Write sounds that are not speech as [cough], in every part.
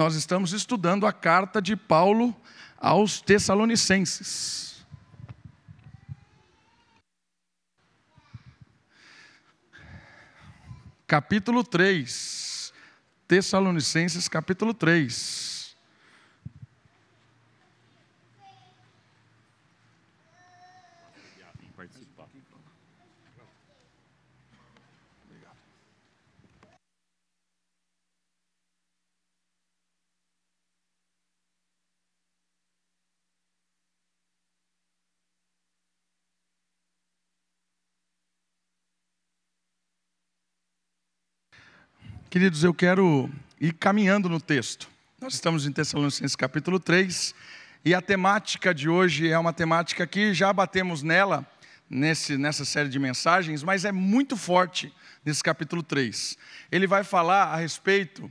Nós estamos estudando a carta de Paulo aos Tessalonicenses. Capítulo 3. Tessalonicenses, capítulo 3. Queridos, eu quero ir caminhando no texto. Nós estamos em Tessalonicenses capítulo 3 e a temática de hoje é uma temática que já batemos nela nesse, nessa série de mensagens, mas é muito forte nesse capítulo 3. Ele vai falar a respeito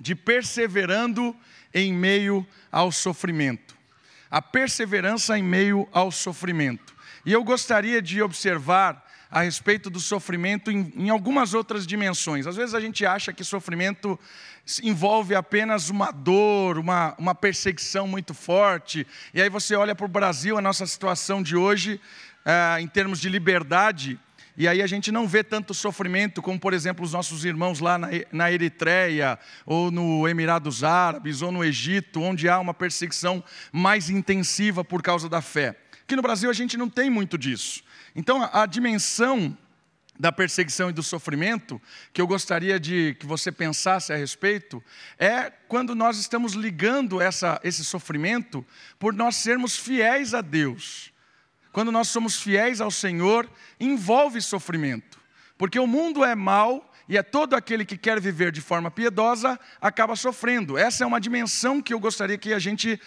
de perseverando em meio ao sofrimento. A perseverança em meio ao sofrimento. E eu gostaria de observar a respeito do sofrimento em, em, algumas outras dimensões. Às vezes a gente acha que sofrimento envolve apenas uma dor, uma, uma perseguição muito forte, e aí você olha para o Brasil, a nossa situação de hoje, eh, em termos de liberdade, e aí a gente não vê tanto sofrimento como, por exemplo, os nossos irmãos lá na, na Eritreia, ou no Emirados Árabes, ou no Egito, onde há uma perseguição mais intensiva por causa da fé. Aqui no Brasil a gente não tem muito disso. Então, a, a dimensão da perseguição e do sofrimento, que eu gostaria de que você pensasse a respeito, é quando nós estamos ligando essa, esse sofrimento por nós sermos fiéis a Deus. Quando nós somos fiéis ao Senhor, envolve sofrimento. Porque o mundo é mau e é todo aquele que quer viver de forma piedosa acaba sofrendo. Essa é uma dimensão que eu gostaria que a gente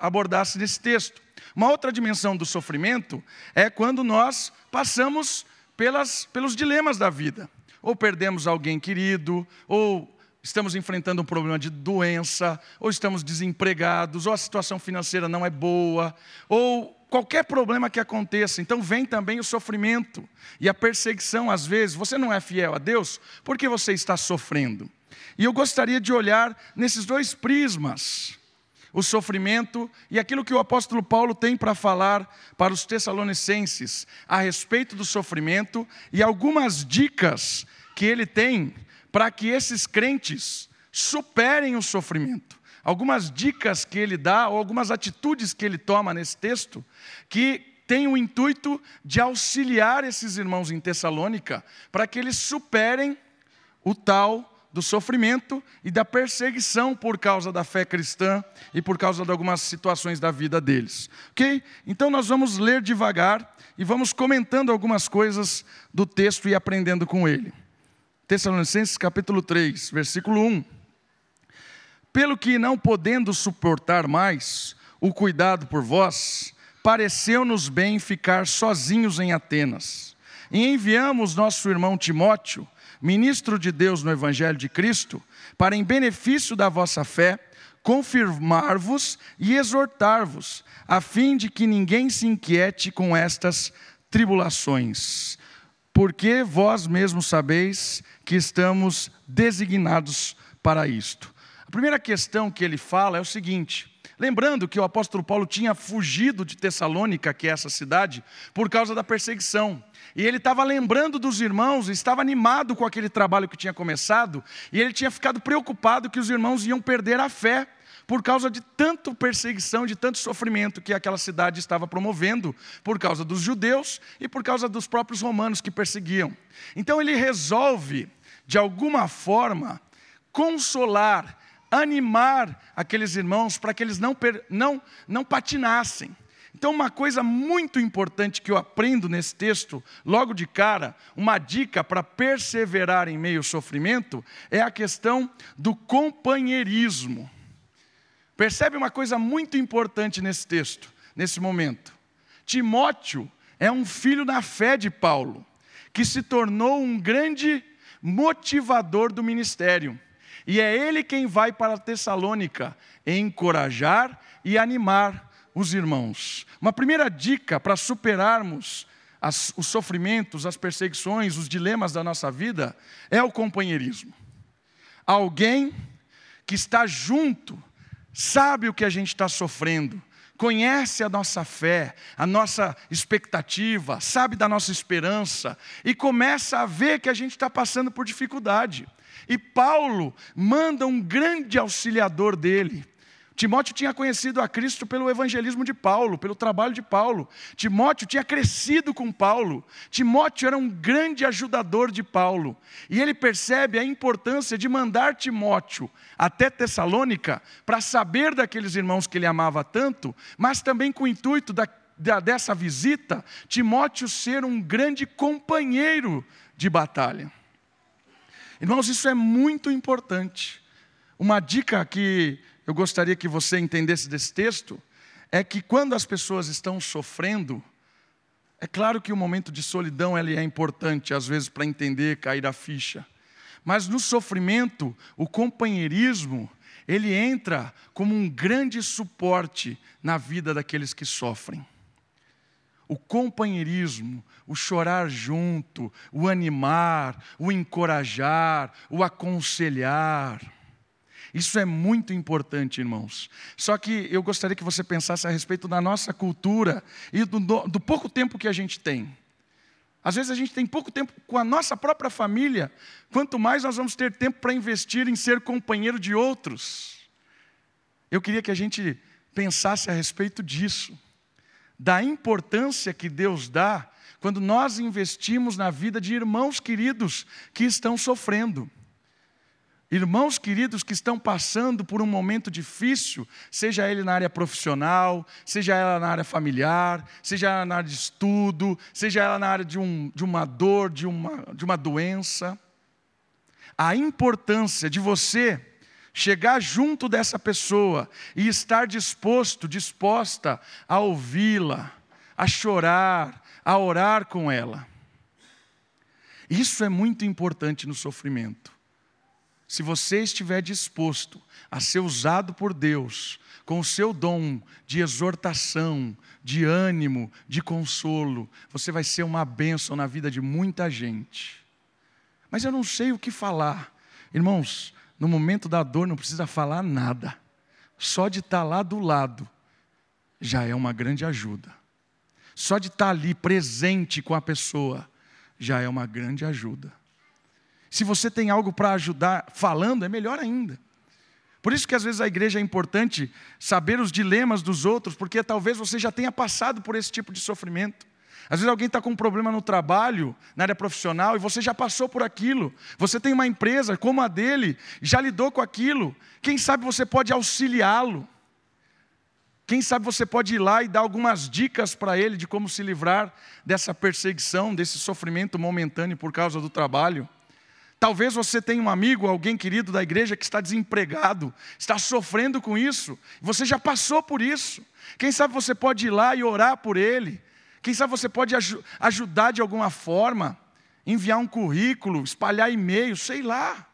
abordasse nesse texto. Uma outra dimensão do sofrimento é quando nós passamos pelas, pelos dilemas da vida. Ou perdemos alguém querido, ou estamos enfrentando um problema de doença, ou estamos desempregados, ou a situação financeira não é boa, ou qualquer problema que aconteça. Então vem também o sofrimento e a perseguição, às vezes. Você não é fiel a Deus porque você está sofrendo. E eu gostaria de olhar nesses dois prismas o sofrimento e aquilo que o apóstolo Paulo tem para falar para os Tessalonicenses a respeito do sofrimento e algumas dicas que ele tem para que esses crentes superem o sofrimento. Algumas dicas que ele dá, ou algumas atitudes que ele toma nesse texto, que tem o intuito de auxiliar esses irmãos em Tessalônica para que eles superem o tal do sofrimento e da perseguição por causa da fé cristã e por causa de algumas situações da vida deles. Ok? Então nós vamos ler devagar e vamos comentando algumas coisas do texto e aprendendo com ele. Tessalonicenses capítulo 3, versículo 1. Pelo que não podendo suportar mais o cuidado por vós, pareceu-nos bem ficar sozinhos em Atenas. E enviamos nosso irmão Timóteo, ministro de Deus no Evangelho de Cristo, para em benefício da vossa fé, confirmar-vos e exortar-vos, a fim de que ninguém se inquiete com estas tribulações, porque vós mesmos sabeis que estamos designados para isto. A primeira questão que ele fala é o seguinte: Lembrando que o apóstolo Paulo tinha fugido de Tessalônica, que é essa cidade, por causa da perseguição. E ele estava lembrando dos irmãos, estava animado com aquele trabalho que tinha começado, e ele tinha ficado preocupado que os irmãos iam perder a fé por causa de tanto perseguição, de tanto sofrimento que aquela cidade estava promovendo, por causa dos judeus e por causa dos próprios romanos que perseguiam. Então ele resolve, de alguma forma, consolar, animar aqueles irmãos para que eles não, não, não patinassem. Então, uma coisa muito importante que eu aprendo nesse texto, logo de cara, uma dica para perseverar em meio ao sofrimento, é a questão do companheirismo. Percebe uma coisa muito importante nesse texto, nesse momento? Timóteo é um filho na fé de Paulo, que se tornou um grande motivador do ministério. E é ele quem vai para Tessalônica encorajar e animar os irmãos. Uma primeira dica para superarmos as, os sofrimentos, as perseguições, os dilemas da nossa vida é o companheirismo. Alguém que está junto, sabe o que a gente está sofrendo, conhece a nossa fé, a nossa expectativa, sabe da nossa esperança e começa a ver que a gente está passando por dificuldade. E Paulo manda um grande auxiliador dele, Timóteo tinha conhecido a Cristo pelo evangelismo de Paulo, pelo trabalho de Paulo. Timóteo tinha crescido com Paulo. Timóteo era um grande ajudador de Paulo. E ele percebe a importância de mandar Timóteo até Tessalônica para saber daqueles irmãos que ele amava tanto, mas também com o intuito da, da, dessa visita, Timóteo ser um grande companheiro de batalha. Irmãos, isso é muito importante. Uma dica que eu gostaria que você entendesse desse texto é que quando as pessoas estão sofrendo, é claro que o momento de solidão ele é importante, às vezes, para entender, cair a ficha. Mas no sofrimento, o companheirismo, ele entra como um grande suporte na vida daqueles que sofrem. O companheirismo, o chorar junto, o animar, o encorajar, o aconselhar. Isso é muito importante, irmãos. Só que eu gostaria que você pensasse a respeito da nossa cultura e do, do pouco tempo que a gente tem. Às vezes a gente tem pouco tempo com a nossa própria família, quanto mais nós vamos ter tempo para investir em ser companheiro de outros. Eu queria que a gente pensasse a respeito disso, da importância que Deus dá quando nós investimos na vida de irmãos queridos que estão sofrendo. Irmãos queridos que estão passando por um momento difícil, seja ele na área profissional, seja ela na área familiar, seja ela na área de estudo, seja ela na área de, um, de uma dor, de uma, de uma doença. A importância de você chegar junto dessa pessoa e estar disposto, disposta a ouvi-la, a chorar, a orar com ela. Isso é muito importante no sofrimento se você estiver disposto a ser usado por Deus com o seu dom de exortação, de ânimo, de consolo, você vai ser uma bênção na vida de muita gente. Mas eu não sei o que falar. Irmãos, no momento da dor não precisa falar nada. Só de estar lá do lado já é uma grande ajuda. Só de estar ali presente com a pessoa já é uma grande ajuda. Se você tem algo para ajudar falando, é melhor ainda. Por isso que às vezes a igreja é importante saber os dilemas dos outros, porque talvez você já tenha passado por esse tipo de sofrimento. Às vezes alguém está com um problema no trabalho, na área profissional, e você já passou por aquilo. Você tem uma empresa como a dele, já lidou com aquilo. Quem sabe você pode auxiliá-lo. Quem sabe você pode ir lá e dar algumas dicas para ele de como se livrar dessa perseguição, desse sofrimento momentâneo por causa do trabalho. Talvez você tenha um amigo, alguém querido da igreja que está desempregado, está sofrendo com isso. Você já passou por isso. Quem sabe você pode ir lá e orar por ele. Quem sabe você pode aj ajudar de alguma forma, enviar um currículo, espalhar e-mail, sei lá.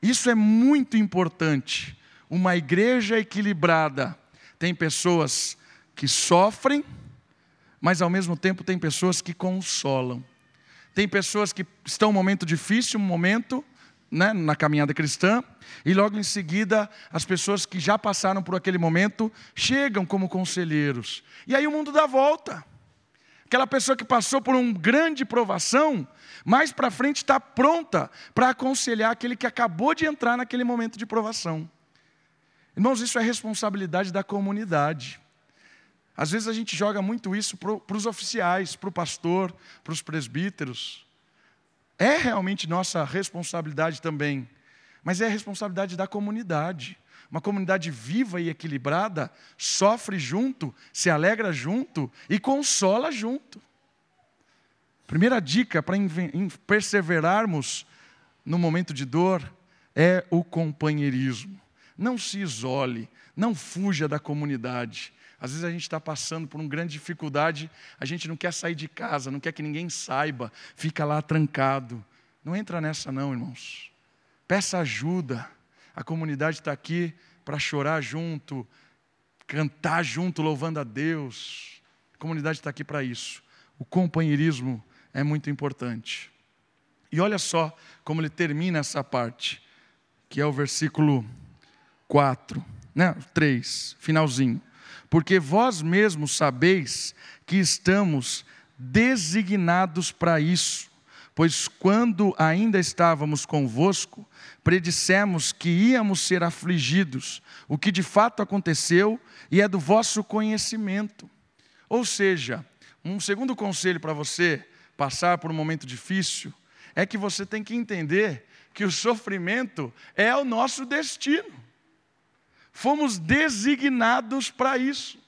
Isso é muito importante. Uma igreja equilibrada tem pessoas que sofrem, mas ao mesmo tempo tem pessoas que consolam. Tem pessoas que estão um momento difícil, um momento né, na caminhada cristã, e logo em seguida as pessoas que já passaram por aquele momento chegam como conselheiros. E aí o mundo dá volta. Aquela pessoa que passou por uma grande provação, mais para frente está pronta para aconselhar aquele que acabou de entrar naquele momento de provação. Irmãos, isso é responsabilidade da comunidade. Às vezes a gente joga muito isso para os oficiais, para o pastor, para os presbíteros. É realmente nossa responsabilidade também, mas é a responsabilidade da comunidade. Uma comunidade viva e equilibrada sofre junto, se alegra junto e consola junto. Primeira dica para perseverarmos no momento de dor é o companheirismo. Não se isole, não fuja da comunidade. Às vezes a gente está passando por uma grande dificuldade, a gente não quer sair de casa, não quer que ninguém saiba, fica lá trancado. Não entra nessa, não, irmãos. Peça ajuda. A comunidade está aqui para chorar junto, cantar junto, louvando a Deus. A comunidade está aqui para isso. O companheirismo é muito importante. E olha só como ele termina essa parte. que é o versículo 4, né? 3, finalzinho. Porque vós mesmos sabeis que estamos designados para isso, pois quando ainda estávamos convosco, predissemos que íamos ser afligidos, o que de fato aconteceu e é do vosso conhecimento. Ou seja, um segundo conselho para você passar por um momento difícil é que você tem que entender que o sofrimento é o nosso destino. Fomos designados para isso.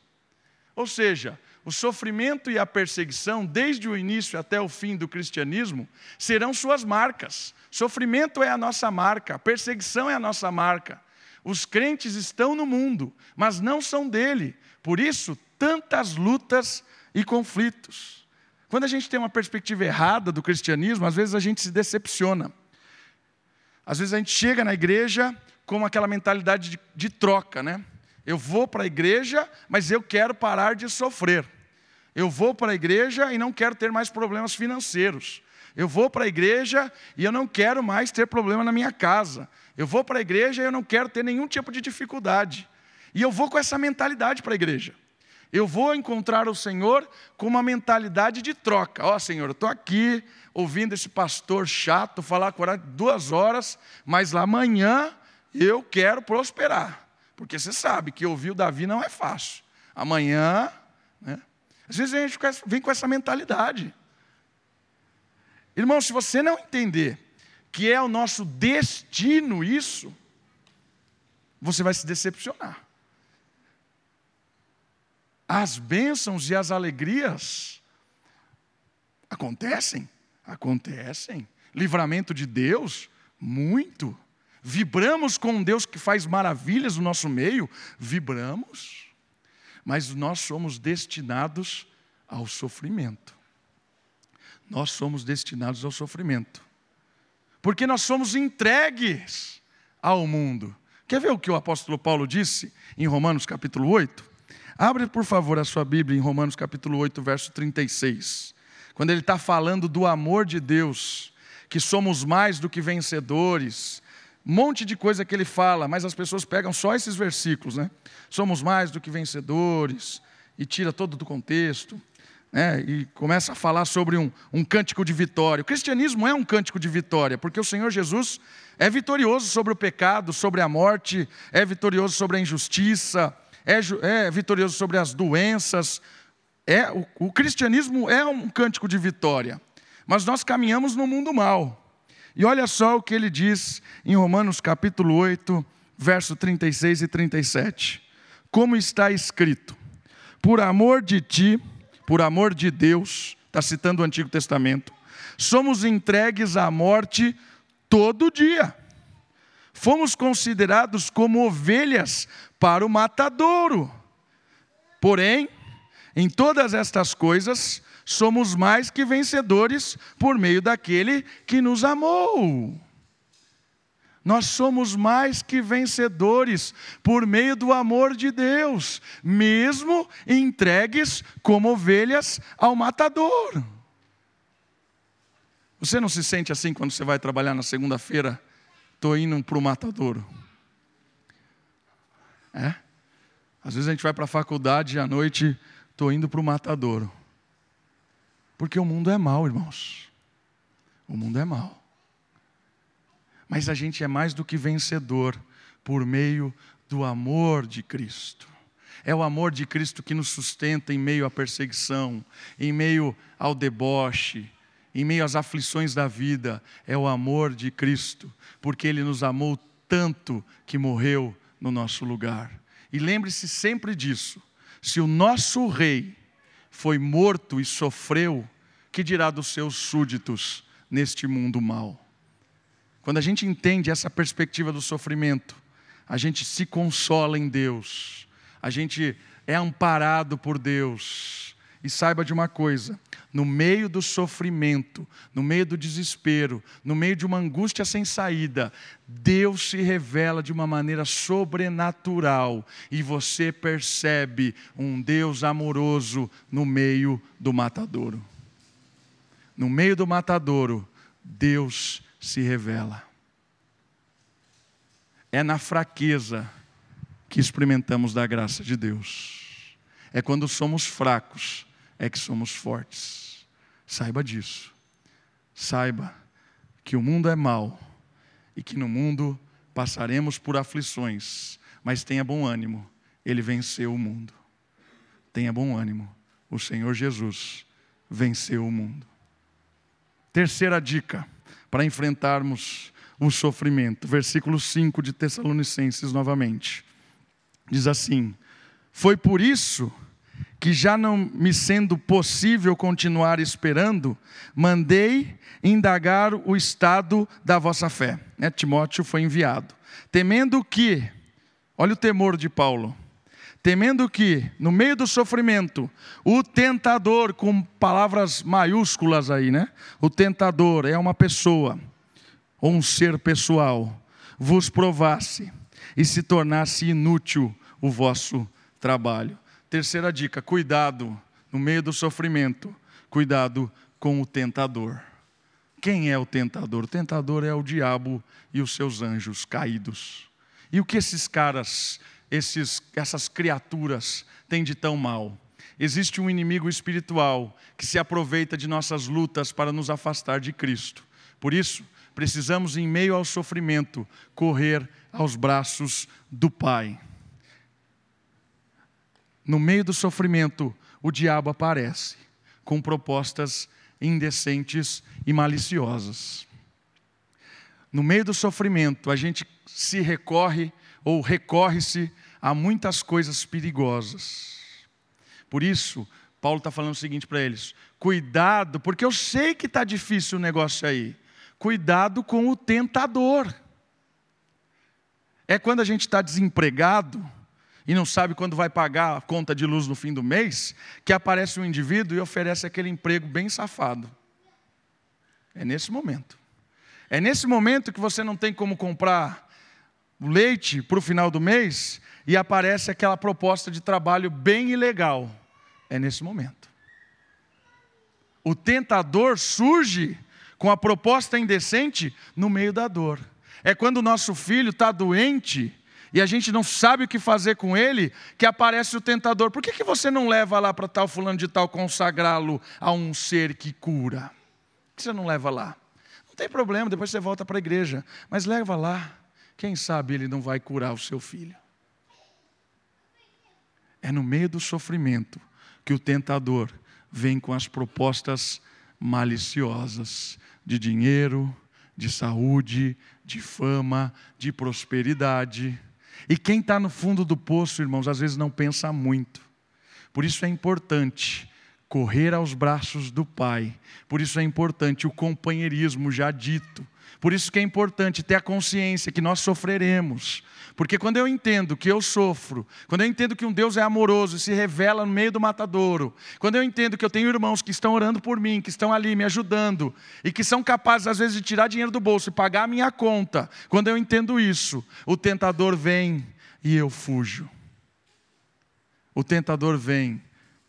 Ou seja, o sofrimento e a perseguição, desde o início até o fim do cristianismo, serão suas marcas. Sofrimento é a nossa marca, perseguição é a nossa marca. Os crentes estão no mundo, mas não são dele. Por isso, tantas lutas e conflitos. Quando a gente tem uma perspectiva errada do cristianismo, às vezes a gente se decepciona. Às vezes a gente chega na igreja com aquela mentalidade de, de troca, né? Eu vou para a igreja, mas eu quero parar de sofrer. Eu vou para a igreja e não quero ter mais problemas financeiros. Eu vou para a igreja e eu não quero mais ter problema na minha casa. Eu vou para a igreja e eu não quero ter nenhum tipo de dificuldade. E eu vou com essa mentalidade para a igreja. Eu vou encontrar o Senhor com uma mentalidade de troca. Ó oh, Senhor, eu estou aqui ouvindo esse pastor chato falar por duas horas, mas lá amanhã eu quero prosperar. Porque você sabe que ouvir o Davi não é fácil. Amanhã, né? Às vezes a gente vem com essa mentalidade. Irmão, se você não entender que é o nosso destino isso, você vai se decepcionar. As bênçãos e as alegrias acontecem, acontecem. Livramento de Deus, muito. Vibramos com um Deus que faz maravilhas no nosso meio, vibramos mas nós somos destinados ao sofrimento. Nós somos destinados ao sofrimento. Porque nós somos entregues ao mundo. Quer ver o que o apóstolo Paulo disse em Romanos capítulo 8? Abre, por favor, a sua Bíblia em Romanos capítulo 8, verso 36. Quando ele está falando do amor de Deus, que somos mais do que vencedores, monte de coisa que ele fala, mas as pessoas pegam só esses versículos, né? Somos mais do que vencedores, e tira todo do contexto, né? e começa a falar sobre um, um cântico de vitória. O cristianismo é um cântico de vitória, porque o Senhor Jesus é vitorioso sobre o pecado, sobre a morte, é vitorioso sobre a injustiça, é, é vitorioso sobre as doenças. É, o, o cristianismo é um cântico de vitória, mas nós caminhamos no mundo mal. E olha só o que ele diz em Romanos capítulo 8, verso 36 e 37. Como está escrito: Por amor de ti, por amor de Deus, está citando o Antigo Testamento, somos entregues à morte todo dia. Fomos considerados como ovelhas para o matadouro. Porém, em todas estas coisas, somos mais que vencedores por meio daquele que nos amou. Nós somos mais que vencedores por meio do amor de Deus, mesmo entregues como ovelhas ao matador. Você não se sente assim quando você vai trabalhar na segunda-feira? Estou indo para o matadouro. É? Às vezes a gente vai para a faculdade e à noite estou indo para o matadouro. Porque o mundo é mau, irmãos. O mundo é mau. Mas a gente é mais do que vencedor por meio do amor de Cristo. É o amor de Cristo que nos sustenta em meio à perseguição, em meio ao deboche, em meio às aflições da vida. É o amor de Cristo, porque Ele nos amou tanto que morreu no nosso lugar. E lembre-se sempre disso: se o nosso Rei foi morto e sofreu, que dirá dos seus súditos neste mundo mau? Quando a gente entende essa perspectiva do sofrimento, a gente se consola em Deus, a gente é amparado por Deus. E saiba de uma coisa: no meio do sofrimento, no meio do desespero, no meio de uma angústia sem saída, Deus se revela de uma maneira sobrenatural e você percebe um Deus amoroso no meio do matadouro. No meio do matadouro, Deus se revela. É na fraqueza que experimentamos da graça de Deus. É quando somos fracos é que somos fortes. Saiba disso. Saiba que o mundo é mau e que no mundo passaremos por aflições, mas tenha bom ânimo, ele venceu o mundo. Tenha bom ânimo, o Senhor Jesus venceu o mundo. Terceira dica para enfrentarmos o sofrimento, versículo 5 de Tessalonicenses novamente. Diz assim: Foi por isso que, já não me sendo possível continuar esperando, mandei indagar o estado da vossa fé. Né? Timóteo foi enviado, temendo que, olha o temor de Paulo, temendo que, no meio do sofrimento, o tentador, com palavras maiúsculas aí, né? O tentador é uma pessoa, ou um ser pessoal, vos provasse e se tornasse inútil o vosso trabalho. Terceira dica: cuidado no meio do sofrimento, cuidado com o tentador. Quem é o tentador? O tentador é o diabo e os seus anjos caídos. E o que esses caras, esses, essas criaturas têm de tão mal? Existe um inimigo espiritual que se aproveita de nossas lutas para nos afastar de Cristo. Por isso, precisamos, em meio ao sofrimento, correr aos braços do Pai. No meio do sofrimento, o diabo aparece com propostas indecentes e maliciosas. No meio do sofrimento, a gente se recorre ou recorre-se a muitas coisas perigosas. Por isso, Paulo está falando o seguinte para eles: cuidado, porque eu sei que está difícil o negócio aí. Cuidado com o tentador. É quando a gente está desempregado e não sabe quando vai pagar a conta de luz no fim do mês, que aparece um indivíduo e oferece aquele emprego bem safado. É nesse momento. É nesse momento que você não tem como comprar leite para o final do mês e aparece aquela proposta de trabalho bem ilegal. É nesse momento. O tentador surge com a proposta indecente no meio da dor. É quando o nosso filho está doente e a gente não sabe o que fazer com ele, que aparece o tentador. Por que, que você não leva lá para tal fulano de tal consagrá-lo a um ser que cura? Por que você não leva lá? Não tem problema, depois você volta para a igreja. Mas leva lá. Quem sabe ele não vai curar o seu filho. É no meio do sofrimento que o tentador vem com as propostas maliciosas de dinheiro, de saúde, de fama, de prosperidade. E quem está no fundo do poço, irmãos, às vezes não pensa muito. Por isso é importante correr aos braços do Pai. Por isso é importante o companheirismo já dito. Por isso que é importante ter a consciência que nós sofreremos. Porque quando eu entendo que eu sofro, quando eu entendo que um Deus é amoroso e se revela no meio do matadouro, quando eu entendo que eu tenho irmãos que estão orando por mim, que estão ali me ajudando e que são capazes às vezes de tirar dinheiro do bolso e pagar a minha conta, quando eu entendo isso, o tentador vem e eu fujo. O tentador vem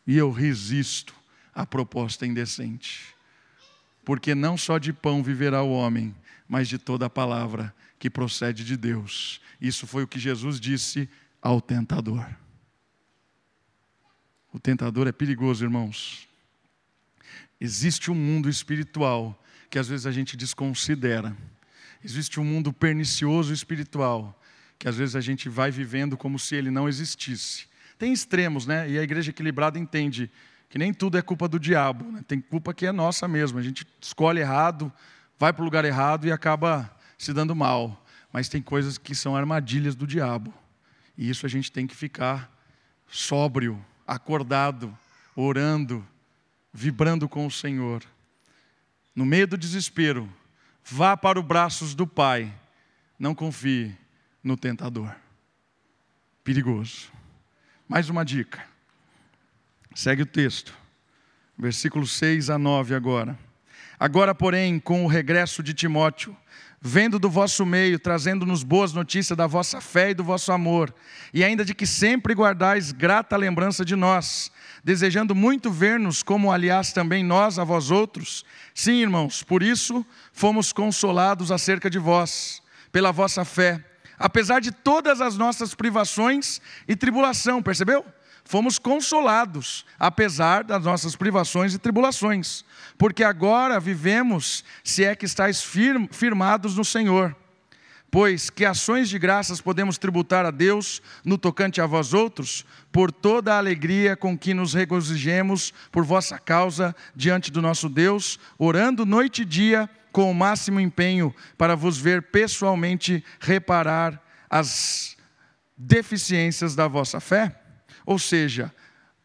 e eu resisto à proposta indecente. Porque não só de pão viverá o homem, mas de toda a palavra que procede de Deus. Isso foi o que Jesus disse ao tentador. O tentador é perigoso, irmãos. Existe um mundo espiritual que às vezes a gente desconsidera. Existe um mundo pernicioso espiritual que às vezes a gente vai vivendo como se ele não existisse. Tem extremos, né? E a igreja equilibrada entende que nem tudo é culpa do diabo, né? tem culpa que é nossa mesmo. A gente escolhe errado, vai para o lugar errado e acaba se dando mal. Mas tem coisas que são armadilhas do diabo. E isso a gente tem que ficar sóbrio, acordado, orando, vibrando com o Senhor. No meio do desespero, vá para os braços do Pai. Não confie no tentador. Perigoso. Mais uma dica. Segue o texto. Versículo 6 a 9 agora. Agora, porém, com o regresso de Timóteo, vendo do vosso meio, trazendo-nos boas notícias da vossa fé e do vosso amor, e ainda de que sempre guardais grata lembrança de nós, desejando muito ver-nos, como aliás também nós a vós outros. Sim, irmãos, por isso fomos consolados acerca de vós, pela vossa fé, apesar de todas as nossas privações e tribulação, percebeu? Fomos consolados, apesar das nossas privações e tribulações, porque agora vivemos, se é que estáis firm, firmados no Senhor. Pois que ações de graças podemos tributar a Deus no tocante a vós outros, por toda a alegria com que nos regozijemos por vossa causa diante do nosso Deus, orando noite e dia com o máximo empenho para vos ver pessoalmente reparar as deficiências da vossa fé? Ou seja,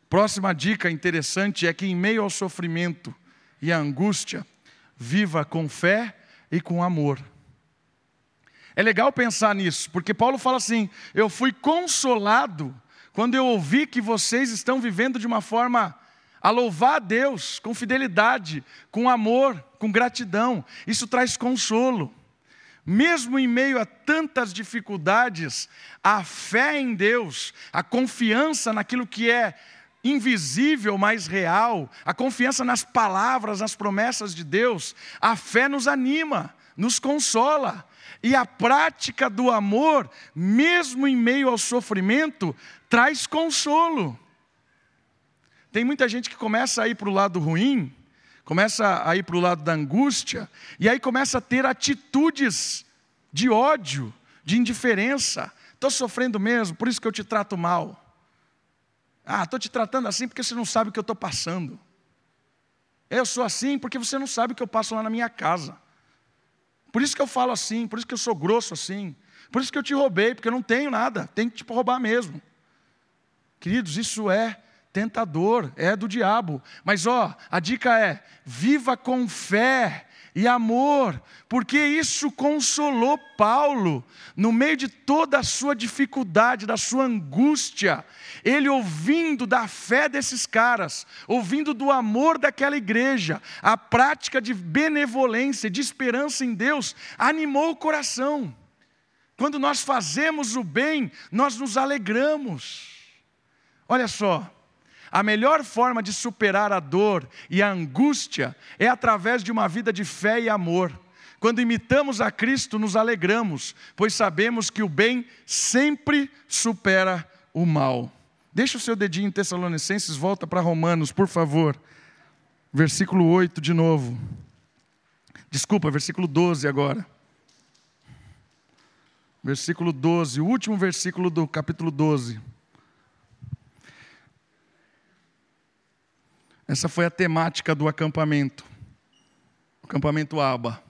próxima dica interessante é que em meio ao sofrimento e à angústia, viva com fé e com amor. É legal pensar nisso, porque Paulo fala assim: eu fui consolado quando eu ouvi que vocês estão vivendo de uma forma a louvar a Deus com fidelidade, com amor, com gratidão. Isso traz consolo. Mesmo em meio a tantas dificuldades, a fé em Deus, a confiança naquilo que é invisível, mas real, a confiança nas palavras, nas promessas de Deus, a fé nos anima, nos consola. E a prática do amor, mesmo em meio ao sofrimento, traz consolo. Tem muita gente que começa a ir para o lado ruim, começa a ir para o lado da angústia, e aí começa a ter atitudes de ódio, de indiferença. Estou sofrendo mesmo, por isso que eu te trato mal. Ah, estou te tratando assim porque você não sabe o que eu estou passando. Eu sou assim porque você não sabe o que eu passo lá na minha casa. Por isso que eu falo assim, por isso que eu sou grosso assim. Por isso que eu te roubei, porque eu não tenho nada, tem que te roubar mesmo. Queridos, isso é tentador, é do diabo. Mas ó, a dica é: viva com fé e amor, porque isso consolou Paulo no meio de toda a sua dificuldade, da sua angústia. Ele ouvindo da fé desses caras, ouvindo do amor daquela igreja, a prática de benevolência, de esperança em Deus, animou o coração. Quando nós fazemos o bem, nós nos alegramos. Olha só, a melhor forma de superar a dor e a angústia é através de uma vida de fé e amor. Quando imitamos a Cristo, nos alegramos, pois sabemos que o bem sempre supera o mal. Deixa o seu dedinho em Tessalonicenses, volta para Romanos, por favor. Versículo 8 de novo. Desculpa, versículo 12 agora. Versículo 12, o último versículo do capítulo 12. Essa foi a temática do acampamento, o acampamento Aba.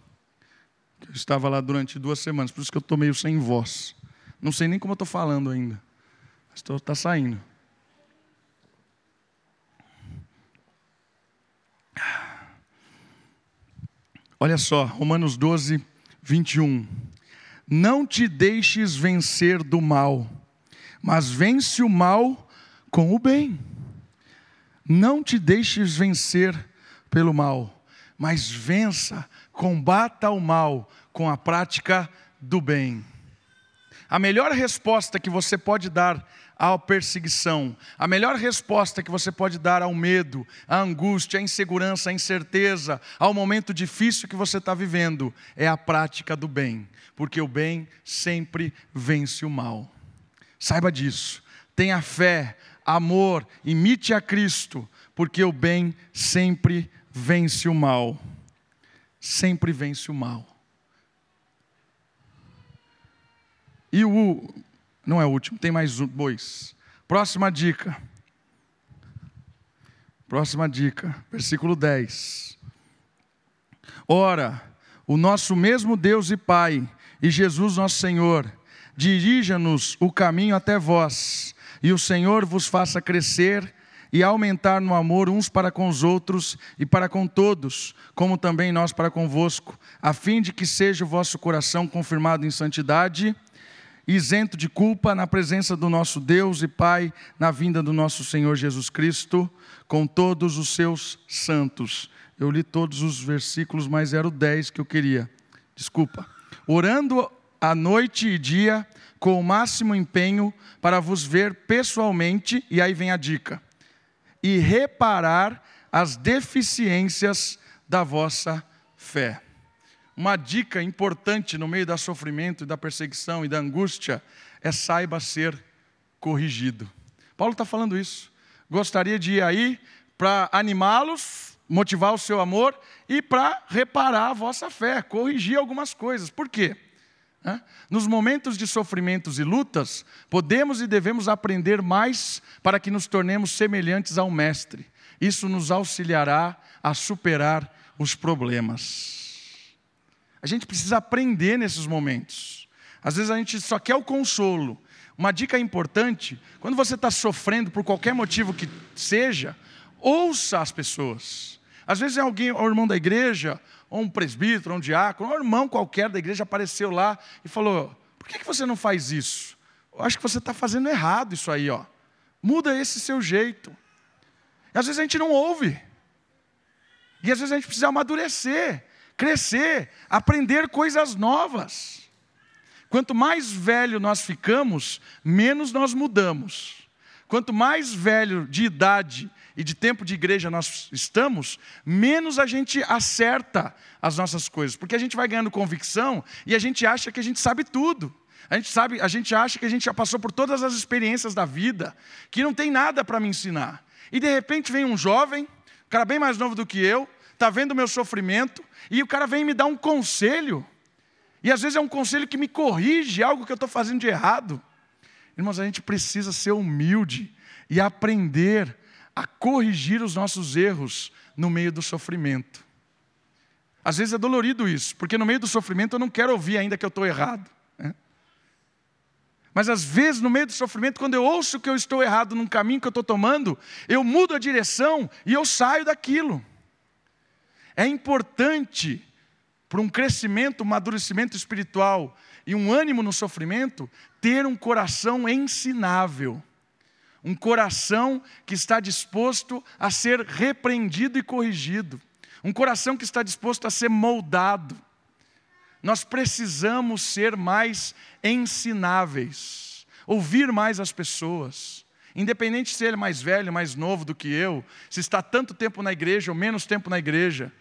Eu estava lá durante duas semanas, por isso que eu estou meio sem voz. Não sei nem como eu estou falando ainda, mas está saindo. Olha só, Romanos 12, 21. Não te deixes vencer do mal, mas vence o mal com o bem. Não te deixes vencer pelo mal, mas vença, combata o mal com a prática do bem. A melhor resposta que você pode dar à perseguição, a melhor resposta que você pode dar ao medo, à angústia, à insegurança, à incerteza, ao momento difícil que você está vivendo, é a prática do bem, porque o bem sempre vence o mal. Saiba disso, tenha fé, amor, imite a Cristo, porque o bem sempre vence o mal. Sempre vence o mal. E o. Não é o último, tem mais dois. Próxima dica. Próxima dica, versículo 10. Ora, o nosso mesmo Deus e Pai, e Jesus nosso Senhor, dirija-nos o caminho até vós e o Senhor vos faça crescer e aumentar no amor uns para com os outros e para com todos, como também nós para convosco, a fim de que seja o vosso coração confirmado em santidade, isento de culpa na presença do nosso Deus e Pai, na vinda do nosso Senhor Jesus Cristo, com todos os seus santos. Eu li todos os versículos, mas era o 10 que eu queria. Desculpa. Orando a noite e dia com o máximo empenho para vos ver pessoalmente, e aí vem a dica, e reparar as deficiências da vossa fé. uma dica importante no meio do sofrimento, da perseguição e da angústia é saiba ser corrigido. Paulo está falando isso. Gostaria de ir aí para animá-los, motivar o seu amor e para reparar a vossa fé, corrigir algumas coisas. Por quê? Nos momentos de sofrimentos e lutas, podemos e devemos aprender mais para que nos tornemos semelhantes ao Mestre. Isso nos auxiliará a superar os problemas. A gente precisa aprender nesses momentos. Às vezes a gente só quer o consolo. Uma dica importante: quando você está sofrendo por qualquer motivo que seja, ouça as pessoas. Às vezes é alguém, o irmão da igreja, ou um presbítero, ou um diácono, ou um irmão qualquer da igreja apareceu lá e falou: por que, você não faz isso? Eu acho que você está fazendo errado isso aí, ó. Muda esse seu jeito. E às vezes a gente não ouve. E às vezes a gente precisa amadurecer, crescer, aprender coisas novas. Quanto mais velho nós ficamos, menos nós mudamos. Quanto mais velho de idade e de tempo de igreja nós estamos, menos a gente acerta as nossas coisas, porque a gente vai ganhando convicção e a gente acha que a gente sabe tudo. A gente sabe, a gente acha que a gente já passou por todas as experiências da vida, que não tem nada para me ensinar. E de repente vem um jovem, um cara bem mais novo do que eu, está vendo o meu sofrimento, e o cara vem me dar um conselho. E às vezes é um conselho que me corrige algo que eu estou fazendo de errado. Irmãos, a gente precisa ser humilde e aprender a corrigir os nossos erros no meio do sofrimento. Às vezes é dolorido isso, porque no meio do sofrimento eu não quero ouvir ainda que eu estou errado. Né? Mas às vezes, no meio do sofrimento, quando eu ouço que eu estou errado num caminho que eu estou tomando, eu mudo a direção e eu saio daquilo. É importante para um crescimento, um amadurecimento espiritual e um ânimo no sofrimento, ter um coração ensinável um coração que está disposto a ser repreendido e corrigido, um coração que está disposto a ser moldado. Nós precisamos ser mais ensináveis, ouvir mais as pessoas, independente se ele é mais velho, mais novo do que eu, se está tanto tempo na igreja ou menos tempo na igreja,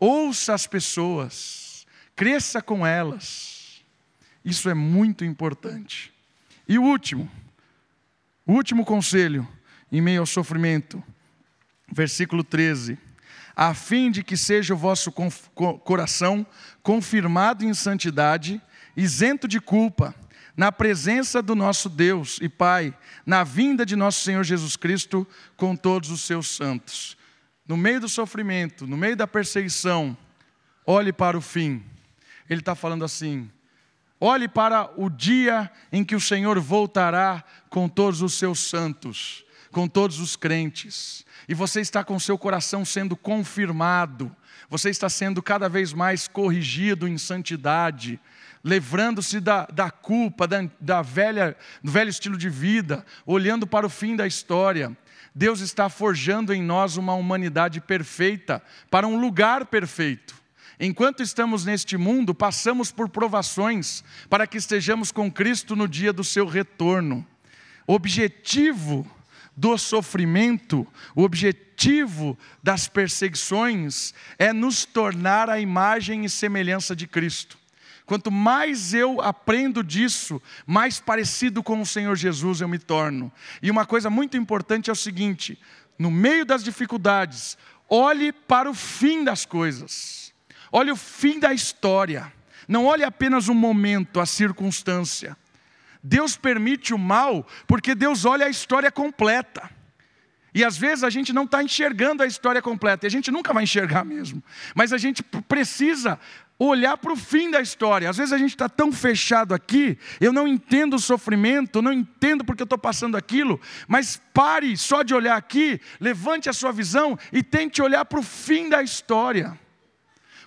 ouça as pessoas, cresça com elas. Isso é muito importante. E o último, o último conselho, em meio ao sofrimento, versículo 13: a fim de que seja o vosso coração confirmado em santidade, isento de culpa, na presença do nosso Deus e Pai, na vinda de nosso Senhor Jesus Cristo com todos os seus santos. No meio do sofrimento, no meio da perseguição, olhe para o fim. Ele está falando assim: Olhe para o dia em que o Senhor voltará com todos os seus santos, com todos os crentes, e você está com seu coração sendo confirmado, você está sendo cada vez mais corrigido em santidade, livrando-se da, da culpa, da, da velha, do velho estilo de vida, olhando para o fim da história. Deus está forjando em nós uma humanidade perfeita, para um lugar perfeito. Enquanto estamos neste mundo, passamos por provações para que estejamos com Cristo no dia do seu retorno. O objetivo do sofrimento, o objetivo das perseguições é nos tornar a imagem e semelhança de Cristo. Quanto mais eu aprendo disso, mais parecido com o Senhor Jesus eu me torno. E uma coisa muito importante é o seguinte: no meio das dificuldades, olhe para o fim das coisas. Olhe o fim da história. Não olhe apenas o momento, a circunstância. Deus permite o mal porque Deus olha a história completa. E às vezes a gente não está enxergando a história completa, e a gente nunca vai enxergar mesmo. Mas a gente precisa olhar para o fim da história. Às vezes a gente está tão fechado aqui, eu não entendo o sofrimento, não entendo porque eu estou passando aquilo, mas pare só de olhar aqui, levante a sua visão e tente olhar para o fim da história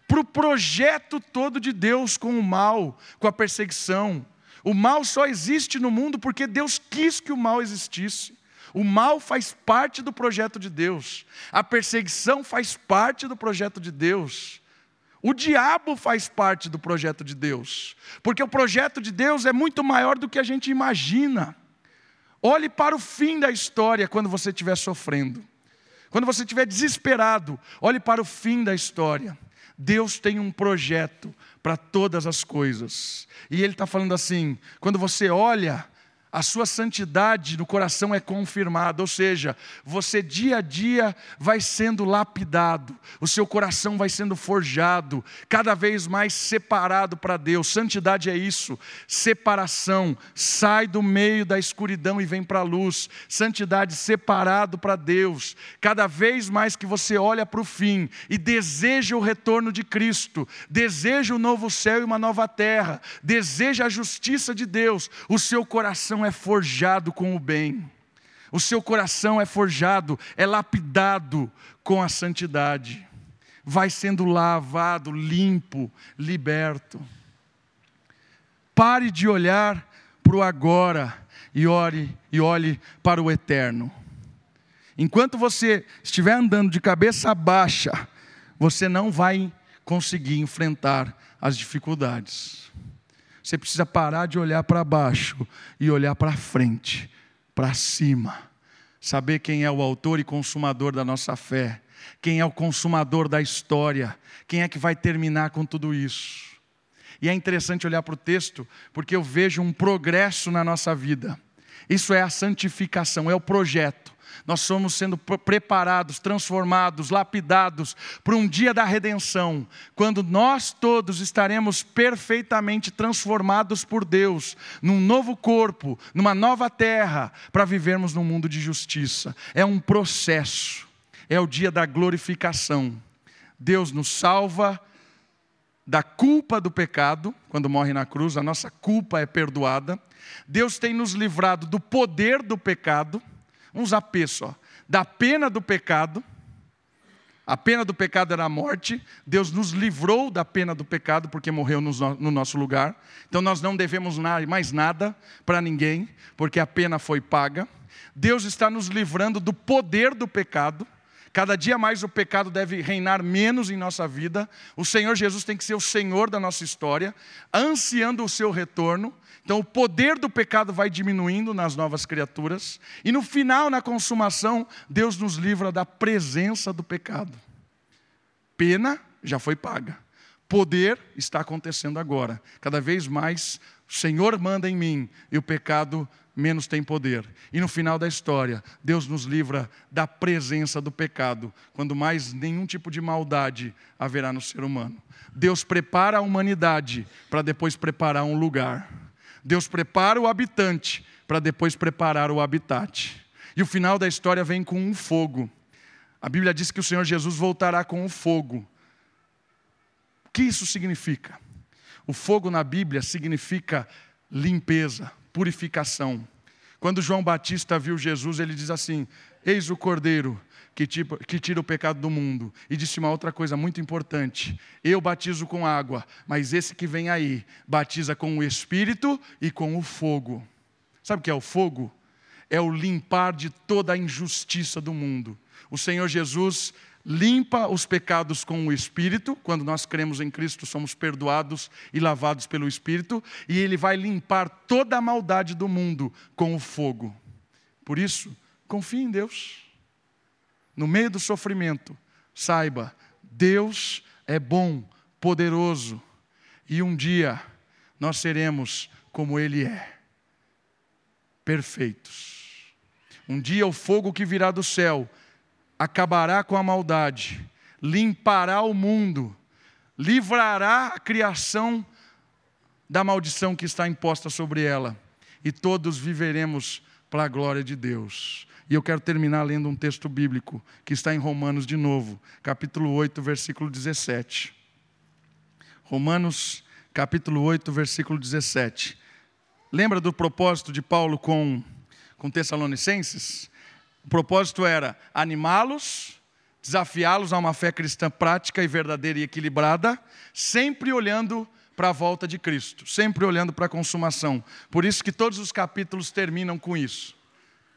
para o projeto todo de Deus com o mal, com a perseguição. O mal só existe no mundo porque Deus quis que o mal existisse. O mal faz parte do projeto de Deus, a perseguição faz parte do projeto de Deus. O diabo faz parte do projeto de Deus, porque o projeto de Deus é muito maior do que a gente imagina. Olhe para o fim da história quando você estiver sofrendo, quando você estiver desesperado, olhe para o fim da história. Deus tem um projeto para todas as coisas. E Ele está falando assim: quando você olha a sua santidade no coração é confirmada, ou seja, você dia a dia vai sendo lapidado, o seu coração vai sendo forjado, cada vez mais separado para Deus. Santidade é isso, separação, sai do meio da escuridão e vem para a luz. Santidade separado para Deus. Cada vez mais que você olha para o fim e deseja o retorno de Cristo, deseja o um novo céu e uma nova terra, deseja a justiça de Deus, o seu coração coração é forjado com o bem, o seu coração é forjado, é lapidado com a santidade, vai sendo lavado, limpo, liberto. Pare de olhar para o agora e ore e olhe para o eterno. Enquanto você estiver andando de cabeça baixa, você não vai conseguir enfrentar as dificuldades. Você precisa parar de olhar para baixo e olhar para frente, para cima. Saber quem é o autor e consumador da nossa fé, quem é o consumador da história, quem é que vai terminar com tudo isso. E é interessante olhar para o texto, porque eu vejo um progresso na nossa vida. Isso é a santificação, é o projeto nós somos sendo preparados, transformados, lapidados para um dia da redenção, quando nós todos estaremos perfeitamente transformados por Deus, num novo corpo, numa nova terra, para vivermos num mundo de justiça. É um processo, é o dia da glorificação. Deus nos salva da culpa do pecado, quando morre na cruz, a nossa culpa é perdoada. Deus tem nos livrado do poder do pecado uns AP só, da pena do pecado. A pena do pecado era a morte, Deus nos livrou da pena do pecado porque morreu no nosso lugar. Então nós não devemos mais nada para ninguém, porque a pena foi paga. Deus está nos livrando do poder do pecado. Cada dia mais o pecado deve reinar menos em nossa vida. O Senhor Jesus tem que ser o Senhor da nossa história, ansiando o seu retorno. Então, o poder do pecado vai diminuindo nas novas criaturas, e no final, na consumação, Deus nos livra da presença do pecado. Pena já foi paga, poder está acontecendo agora. Cada vez mais, o Senhor manda em mim e o pecado menos tem poder. E no final da história, Deus nos livra da presença do pecado, quando mais nenhum tipo de maldade haverá no ser humano. Deus prepara a humanidade para depois preparar um lugar. Deus prepara o habitante para depois preparar o habitat. E o final da história vem com um fogo. A Bíblia diz que o Senhor Jesus voltará com um fogo. O que isso significa? O fogo na Bíblia significa limpeza, purificação. Quando João Batista viu Jesus, ele diz assim: Eis o Cordeiro que tira o pecado do mundo. E disse uma outra coisa muito importante: eu batizo com água, mas esse que vem aí batiza com o Espírito e com o fogo. Sabe o que é o fogo? É o limpar de toda a injustiça do mundo. O Senhor Jesus limpa os pecados com o Espírito, quando nós cremos em Cristo, somos perdoados e lavados pelo Espírito, e Ele vai limpar toda a maldade do mundo com o fogo. Por isso, confie em Deus no meio do sofrimento, saiba, Deus é bom, poderoso, e um dia nós seremos como Ele é, perfeitos. Um dia o fogo que virá do céu acabará com a maldade, limpará o mundo, livrará a criação da maldição que está imposta sobre ela, e todos viveremos para a glória de Deus. E eu quero terminar lendo um texto bíblico que está em Romanos de novo, capítulo 8, versículo 17. Romanos, capítulo 8, versículo 17. Lembra do propósito de Paulo com, com Tessalonicenses? O propósito era animá-los, desafiá-los a uma fé cristã prática e verdadeira e equilibrada, sempre olhando para a volta de Cristo, sempre olhando para a consumação. Por isso que todos os capítulos terminam com isso.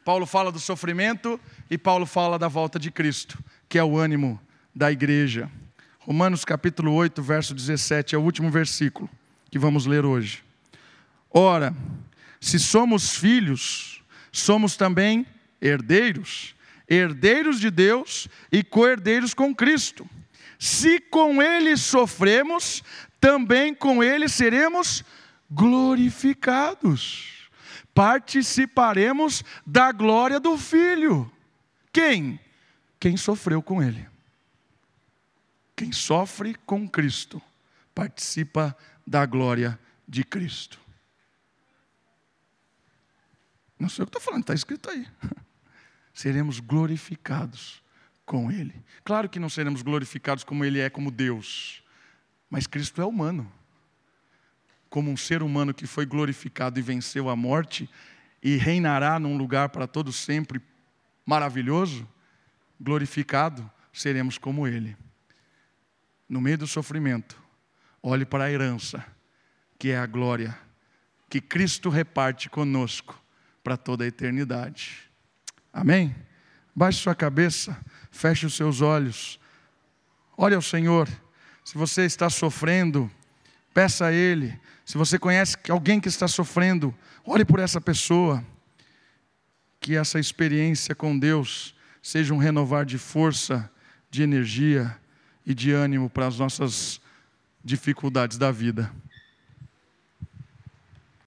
Paulo fala do sofrimento e Paulo fala da volta de Cristo, que é o ânimo da igreja. Romanos capítulo 8, verso 17 é o último versículo que vamos ler hoje. Ora, se somos filhos, somos também herdeiros, herdeiros de Deus e co-herdeiros com Cristo, se com ele sofremos, também com ele seremos glorificados. Participaremos da glória do Filho. Quem? Quem sofreu com ele. Quem sofre com Cristo participa da glória de Cristo. Não sei o que estou falando, está escrito aí. [laughs] Seremos glorificados com Ele. Claro que não seremos glorificados como Ele é, como Deus, mas Cristo é humano. Como um ser humano que foi glorificado e venceu a morte e reinará num lugar para todo sempre maravilhoso, glorificado, seremos como Ele. No meio do sofrimento, olhe para a herança, que é a glória, que Cristo reparte conosco para toda a eternidade. Amém? Baixe sua cabeça, feche os seus olhos, olhe ao Senhor. Se você está sofrendo, peça a Ele. Se você conhece alguém que está sofrendo, olhe por essa pessoa. Que essa experiência com Deus seja um renovar de força, de energia e de ânimo para as nossas dificuldades da vida.